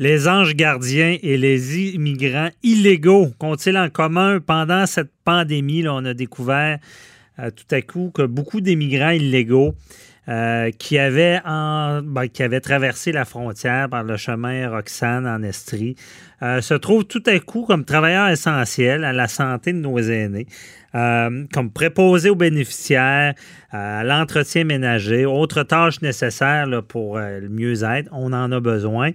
Les anges gardiens et les immigrants illégaux qu'ont-ils en commun? Pendant cette pandémie? Là, on a découvert euh, tout à coup que beaucoup d'immigrants illégaux euh, qui, avait en, ben, qui avait traversé la frontière par le chemin Roxane en Estrie, euh, se trouve tout à coup comme travailleur essentiel à la santé de nos aînés, euh, comme préposé aux bénéficiaires, à l'entretien ménager, autres tâches nécessaires pour le mieux-être. On en a besoin.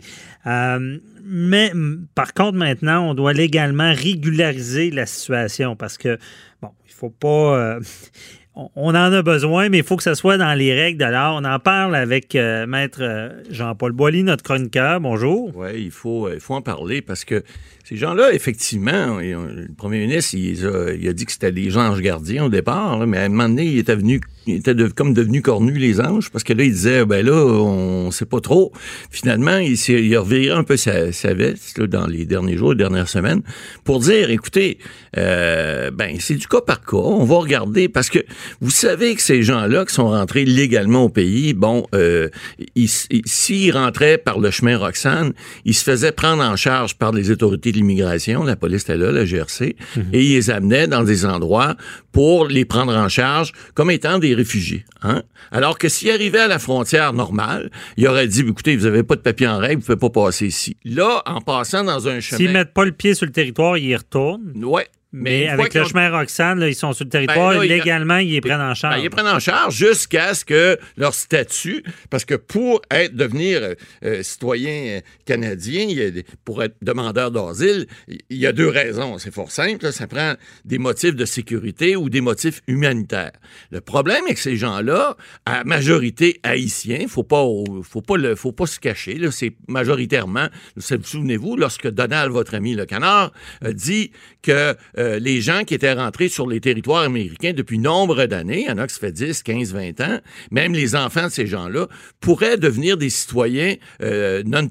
mais par contre, maintenant, on doit légalement régulariser la situation parce que, bon, il ne faut pas on en a besoin, mais il faut que ce soit dans les règles de. On en parle avec euh, Maître euh, Jean-Paul Boilly, notre chroniqueur. Bonjour. Oui, il faut, il faut en parler parce que ces gens-là, effectivement, le premier ministre, il a, dit que c'était des anges gardiens au départ, mais à un moment donné, il était venu, il était comme devenu cornu, les anges, parce que là, il disait, ben là, on sait pas trop. Finalement, il, il a reviré un peu sa, veste dans les derniers jours, les dernières semaines, pour dire, écoutez, euh, ben c'est du cas par cas, on va regarder, parce que vous savez que ces gens-là qui sont rentrés légalement au pays, bon, euh, s'ils rentraient par le chemin Roxane, ils se faisaient prendre en charge par les autorités l'immigration, la police était là, la GRC, mhm. et ils les amenaient dans des endroits pour les prendre en charge comme étant des réfugiés. Hein? Alors que s'ils arrivaient à la frontière normale, il aurait dit, écoutez, vous n'avez pas de papier en règle, vous ne pouvez pas passer ici. Là, en passant dans un chemin... S'ils mettent pas le pied sur le territoire, ils y retournent. Ouais, mais, avec le chemin Roxane, ils sont sur le territoire. Ben légalement, ils les prennent en charge. Ben, ils les prennent en charge jusqu'à ce que leur statut, parce que pour être devenir euh, euh, citoyen canadien, pour être demandeur d'asile, il y a deux raisons. C'est fort simple. ça prend des motifs de sécurité ou des motifs humanitaires. Le problème avec ces gens-là, à majorité haïtiens, faut pas, faut pas le, faut pas se cacher. C'est majoritairement, souvenez-vous, lorsque Donald, votre ami le canard, dit que euh, les gens qui étaient rentrés sur les territoires américains depuis nombre d'années, il y en a qui se fait 10, 15, 20 ans, même les enfants de ces gens-là, pourraient devenir des citoyens euh, non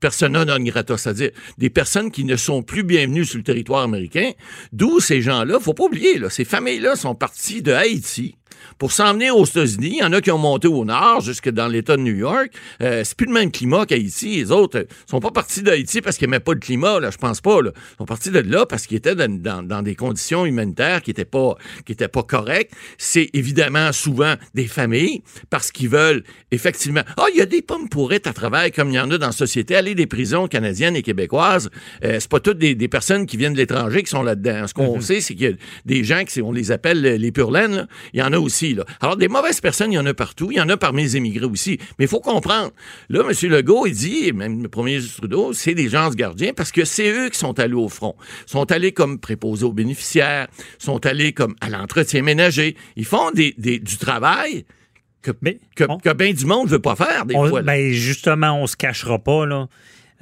persona non grata, c'est-à-dire des personnes qui ne sont plus bienvenues sur le territoire américain, d'où ces gens-là, faut pas oublier, là, ces familles-là sont parties de Haïti, pour s'en venir aux États-Unis, il y en a qui ont monté au nord, jusque dans l'État de New York. Euh, c'est plus le même climat qu'Haïti. Les autres euh, sont pas partis d'Haïti parce qu'ils n'aimaient pas le climat, là, je pense pas. Là. Ils sont partis de là parce qu'ils étaient dans, des conditions humanitaires qui n'étaient pas, qui étaient pas correctes. C'est évidemment souvent des familles parce qu'ils veulent effectivement. Ah, il y a des pommes pourrites à travail comme il y en a dans la société. Aller des prisons canadiennes et québécoises, euh, c'est pas toutes des, personnes qui viennent de l'étranger qui sont là-dedans. Ce qu'on mm-hmm. sait, c'est qu'il y a des gens qui, on les appelle les purlaines. Il y en a aussi alors, des mauvaises personnes, il y en a partout. Il y en a parmi les émigrés aussi. Mais il faut comprendre. Là, M. Legault, il dit, même le premier ministre Trudeau, c'est des gens gardiens parce que c'est eux qui sont allés au front. Ils sont allés comme préposés aux bénéficiaires, sont allés comme à l'entretien ménager. Ils font des, du travail que, que, bien du monde ne veut pas faire, des fois. Ben justement, on se cachera pas, là.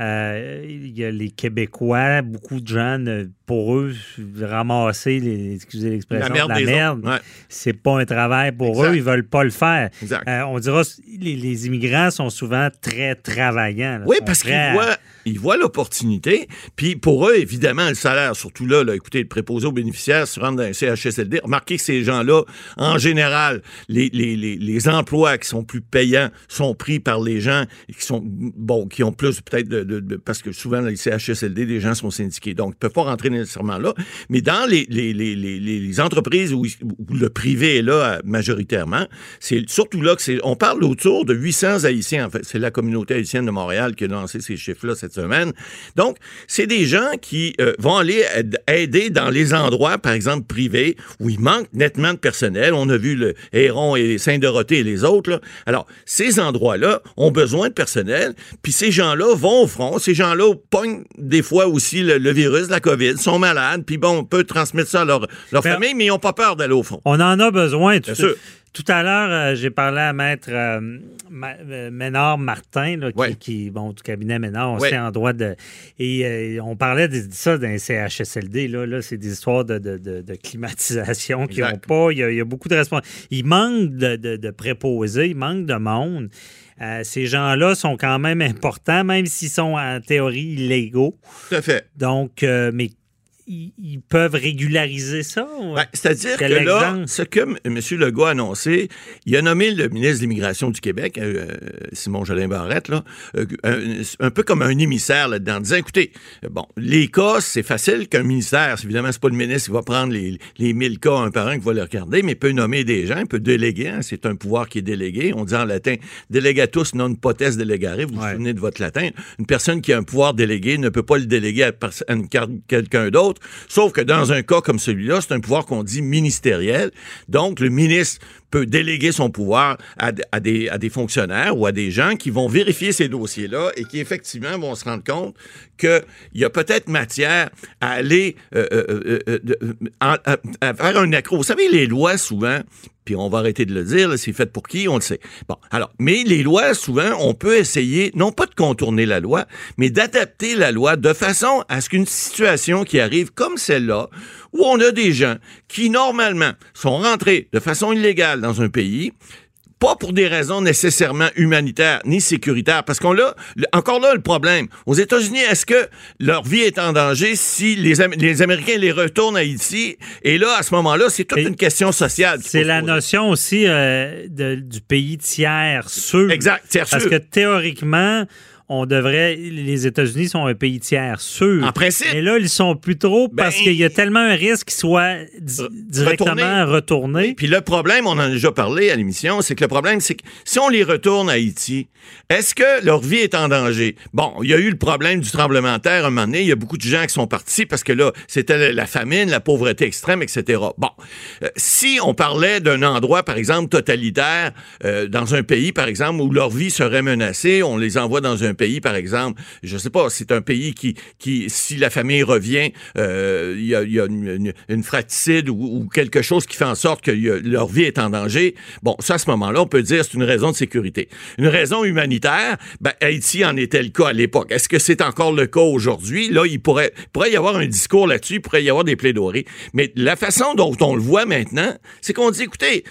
Euh, il y a les Québécois, beaucoup de gens, pour eux, ramasser, les, excusez l'expression, la merde, la c'est pas un travail pour eux, ils veulent pas le faire. Euh, on dira, les, les, immigrants sont souvent très travaillants. oui, parce qu'ils voient ils voient l'opportunité. Puis pour eux, évidemment, le salaire, surtout là, là écoutez, le préposé aux bénéficiaires se rendre dans un CHSLD. Remarquez que ces gens-là, en général, les, les, les, les, emplois qui sont plus payants sont pris par les gens qui sont, bon, qui ont plus peut-être de, de, Parce que souvent, les CHSLD, les gens sont syndiqués. Donc, ils ne peuvent pas rentrer nécessairement là. Mais dans les, les, entreprises où, le privé est là majoritairement, c'est surtout là que c'est. On parle autour de 800 Haïtiens, en fait. C'est la communauté haïtienne de Montréal qui a lancé ces chiffres-là cette semaine. Donc, c'est des gens qui euh, vont aller aider dans les endroits, par exemple, privés, où il manque nettement de personnel. On a vu le Héron et Saint-Dorothée et les autres. Alors, ces endroits-là ont besoin de personnel, puis ces gens-là vont au front. Ces gens-là pognent des fois aussi le, virus, la COVID, sont malades, puis bon, on peut transmettre ça à leur, leur famille, mais ils n'ont pas peur d'aller au front. On en a besoin. Bien sûr Tout à l'heure, euh, j'ai parlé à Maître euh, Ma- euh, Ménard Martin, là, qui, Ouais. qui, bon, du cabinet Ménard, on Ouais. sait en droit de. Et euh, on parlait de, de ça dans les CHSLD. Là, là c'est des histoires de, de- de- de climatisation qui n'ont Exact. pas. Il y, a, il y a beaucoup de responsabilités. Il manque de, de- de préposés, il manque de monde. Euh, ces gens-là sont quand même importants, même s'ils sont en théorie illégaux. Tout à fait. Donc, euh, mais ils, peuvent régulariser ça? Ben, C'est-à-dire que là, ce que M. Legault a annoncé, il a nommé le ministre de l'Immigration du Québec, euh, Simon Jolin Barrette, là, euh, un, un peu comme un émissaire là-dedans, en disant, écoutez, euh, bon, les cas, c'est facile qu'un ministère, évidemment, c'est pas le ministre qui va prendre les, les 1000 cas un par un qui va les regarder, mais il peut nommer des gens, il peut déléguer, hein, c'est un pouvoir qui est délégué. On dit en latin, delegatus non potest delegare, vous vous Ouais. souvenez de votre latin. Une personne qui a un pouvoir délégué ne peut pas le déléguer à, quelqu'un d'autre, sauf que dans un cas comme celui-là, c'est un pouvoir qu'on dit ministériel. Donc, le ministre peut déléguer son pouvoir à, des, à des fonctionnaires ou à des gens qui vont vérifier ces dossiers-là et qui, effectivement, vont se rendre compte qu'il y a peut-être matière à aller euh, euh, euh, à, faire un accro. Vous savez, les lois, souvent, puis on va arrêter de le dire, c'est fait pour qui, on le sait. Bon, alors, mais les lois, souvent, on peut essayer, non pas de contourner la loi, mais d'adapter la loi de façon à ce qu'une situation qui arrive comme celle-là, où on a des gens qui, normalement, sont rentrés de façon illégale dans un pays, pas pour des raisons nécessairement humanitaires ni sécuritaires, parce qu'on l'a, encore là, le problème. Aux États-Unis, est-ce que leur vie est en danger si les, Am- les Américains les retournent à Haïti? Et là, à ce moment-là, c'est toute Et une question sociale. C'est la poser. notion aussi euh, de- du pays tiers sûr. Exact, tiers Parce sûr. que théoriquement, on devrait. Les États-Unis sont un pays tiers sûr. En principe. Mais là, ils sont plus trop Ben, parce qu'il y a tellement un risque qu'ils soient di- directement retournés. Puis le problème, on en a déjà parlé à l'émission, c'est que le problème, c'est que si on les retourne à Haïti, est-ce que leur vie est en danger? Bon, il y a eu le problème du tremblement de terre un moment donné. Il y a beaucoup de gens qui sont partis parce que là, c'était la- la famine, la pauvreté extrême, etc. Bon, Euh, si on parlait d'un endroit, par exemple, totalitaire, euh, dans un pays, par exemple, où leur vie serait menacée, on les envoie dans un pays, par exemple, je sais pas, c'est un pays qui, si la famille revient, euh, il y a, une, fratricide ou, quelque chose qui fait en sorte que leur vie est en danger. Bon, ça, à ce moment-là, on peut dire c'est une raison de sécurité. Une raison humanitaire, ben, Haïti en était le cas à l'époque. Est-ce que c'est encore le cas aujourd'hui? Là, il pourrait, pourrait y avoir un discours là-dessus, il pourrait y avoir des plaidoiries. Mais la façon dont on le voit maintenant, c'est qu'on dit, écoutez,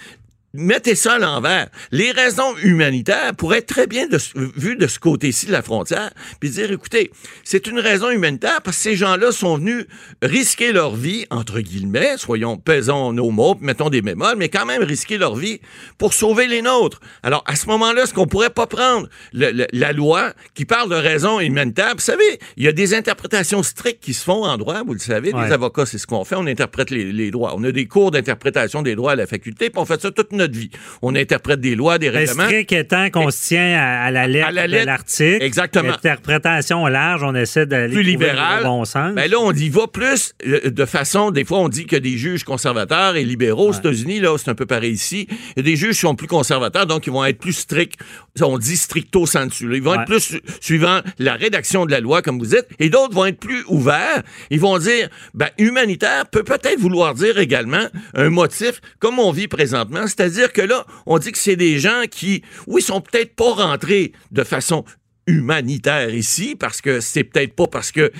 mettez ça à l'envers. Les raisons humanitaires pourraient être très bien de, vues de ce côté-ci de la frontière, puis dire, écoutez, c'est une raison humanitaire parce que ces gens-là sont venus risquer leur vie, entre guillemets, soyons, pesons nos mots, mettons des bémols, mais quand même risquer leur vie pour sauver les nôtres. Alors, à ce moment-là, est-ce qu'on pourrait pas prendre le- le- la loi qui parle de raison humanitaire? Vous savez, il y a des interprétations strictes qui se font en droit, vous le savez, Ouais. les avocats, c'est ce qu'on fait, on interprète les, les droits. On a des cours d'interprétation des droits à la faculté, puis on fait ça toute notre vie. On interprète des lois, des Le règlements. strict étant qu'on se tient à, à la lettre, À la lettre, de l'article. exactement. L'interprétation large, on essaie d'aller plus libéral. le bon sens. Ben là, on y va plus euh, de façon. Des fois, on dit que des juges conservateurs et libéraux aux États-Unis, là, c'est un peu pareil ici. Des juges sont plus conservateurs, donc ils vont être plus stricts. On dit stricto sensu. Ils vont Ouais. être plus su- suivant la rédaction de la loi, comme vous dites, et d'autres vont être plus ouverts. Ils vont dire, ben, humanitaire peut peut-être vouloir dire également un motif comme on vit présentement, c'est-à-dire que là, on dit que c'est des gens qui, oui, sont peut-être pas rentrés de façon humanitaire ici, parce que c'est peut-être pas parce qu'ils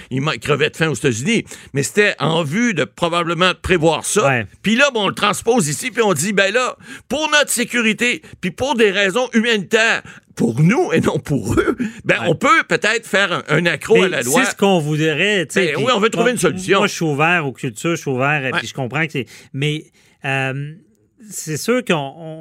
crevaient de faim aux États-Unis, mais c'était en vue de probablement prévoir ça. Puis là, bon, on le transpose ici, puis on dit, ben là, pour notre sécurité, puis pour des raisons humanitaires, pour nous et non pour eux, ben Ouais. on peut peut-être faire un, un accro Mais à la loi. C'est ce qu'on voudrait. Ben oui, on veut trouver moi- une solution. Moi, je suis ouvert aux cultures, je suis ouvert, et Ouais. puis je comprends que c'est. Mais euh, c'est sûr qu'on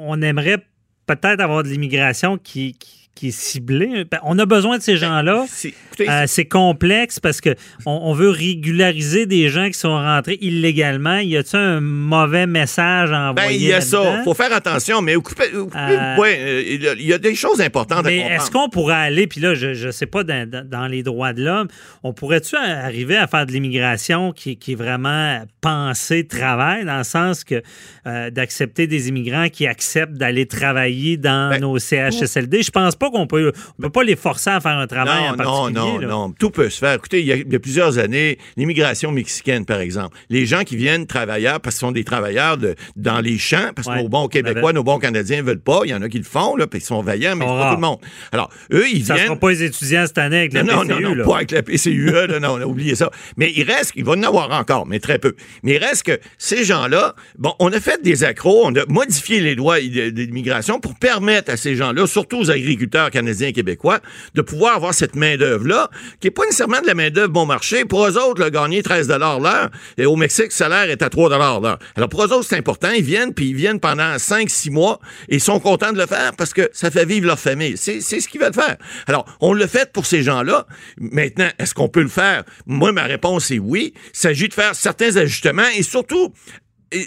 on- aimerait peut-être avoir de l'immigration qui, qui, qui est ciblée. Ben, On a besoin de ces gens-là. C'est- écoutez, Euh, c'est complexe parce que on, on veut régulariser des gens qui sont rentrés illégalement. Y a-t-il un mauvais message à Ben, il y a ça. faut faire attention, mais occupez- occupez- Euh, ouais, euh, il y a- des choses importantes Mais à comprendre. est-ce qu'on pourrait aller, puis là, je ne sais pas, dans, dans- dans les droits de l'homme, on pourrait-tu arriver à faire de l'immigration qui, qui est vraiment pensée travail, dans le sens que euh, d'accepter des immigrants qui acceptent d'aller travailler dans Ben, nos CHSLD? Je pense pas pas qu'on peut, on peut pas les forcer à faire un travail en non, particulier. non, là. non. Tout peut se faire. Écoutez, il y a, il y a plusieurs années, l'immigration mexicaine, par exemple, les gens qui viennent travailleurs, parce ce sont des travailleurs de, dans les champs, parce que nos bons Québécois, nos bons Canadiens veulent pas. Il y en a qui le font, là, puis ils sont vaillants, mais c'est pas tout le monde. Alors, eux, ils Ça viennent. sera pas les étudiants cette année avec la Non, non, PCU, non, non, là. pas avec la PCUE, là, non, on a oublié ça. Mais il reste, il va en avoir encore, mais très peu. Mais il reste que ces gens-là, bon, on a fait des accros, on a modifié les lois d'immigration pour permettre à ces gens-là, surtout aux agriculteurs canadiens québécois, de pouvoir avoir cette main-d'œuvre-là, qui n'est pas nécessairement de la main-d'œuvre bon marché. Pour eux autres, là, gagner 13 l'heure, et au Mexique, le salaire est à 3 l'heure. Alors, pour eux autres, c'est important. Ils viennent, puis ils viennent pendant 5, 6 mois, et ils sont contents de le faire parce que ça fait vivre leur famille. C'est ce qu'ils veulent faire. Alors, on le fait pour ces gens-là. Maintenant, est-ce qu'on peut le faire? Moi, ma réponse est oui. Il s'agit de faire certains ajustements et surtout,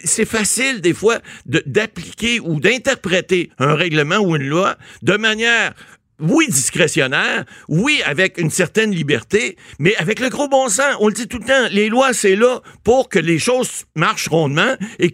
c'est facile des fois d'appliquer ou d'interpréter un règlement ou une loi de manière oui, discrétionnaire, oui, avec une certaine liberté, mais avec le gros bon sens. On le dit tout le temps, les lois, c'est là pour que les choses marchent rondement et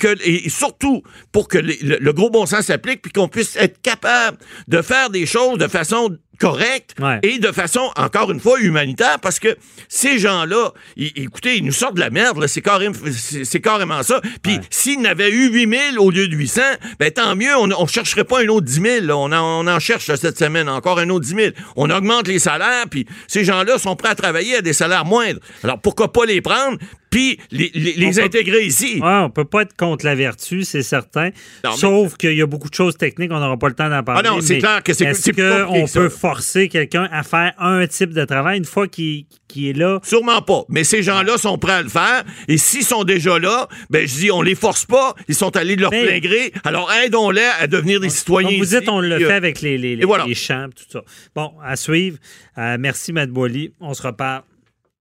surtout pour que le gros bon sens s'applique puis qu'on puisse être capable de faire des choses de façon correcte Ouais. et de façon, encore une fois, humanitaire, parce que ces gens-là, écoutez, ils nous sortent de la merde, là, c'est carrément, c'est carrément ça. Puis s'ils n'avaient eu 8000 au lieu de 800, ben tant mieux, on ne chercherait pas un autre 10 000. là. On, en, on en cherche là, cette semaine encore un autre 10 000. On augmente les salaires, puis ces gens-là sont prêts à travailler à des salaires moindres. Alors pourquoi pas les prendre, puis les, les- les On peut- intégrer ici? Ouais, on peut pas être contre la vertu, c'est certain. Non, mais- Sauf qu'il y a beaucoup de choses techniques, on n'aura pas le temps d'en parler. Ah non, c'est clair que c'est- Est-ce qu'on peut forcer quelqu'un à faire un type de travail une fois qu'il est là? Sûrement pas. Mais ces gens-là sont prêts à le faire. Et s'ils sont déjà là, ben je dis, on les force pas. Ils sont allés de leur Mais- plein gré. Alors aidons-les à devenir des citoyens. Comme vous ici. dites, on le euh, fait avec les, les, voilà. les champs, tout ça. Bon, à suivre. Euh, merci, Matt Boily. On se reparle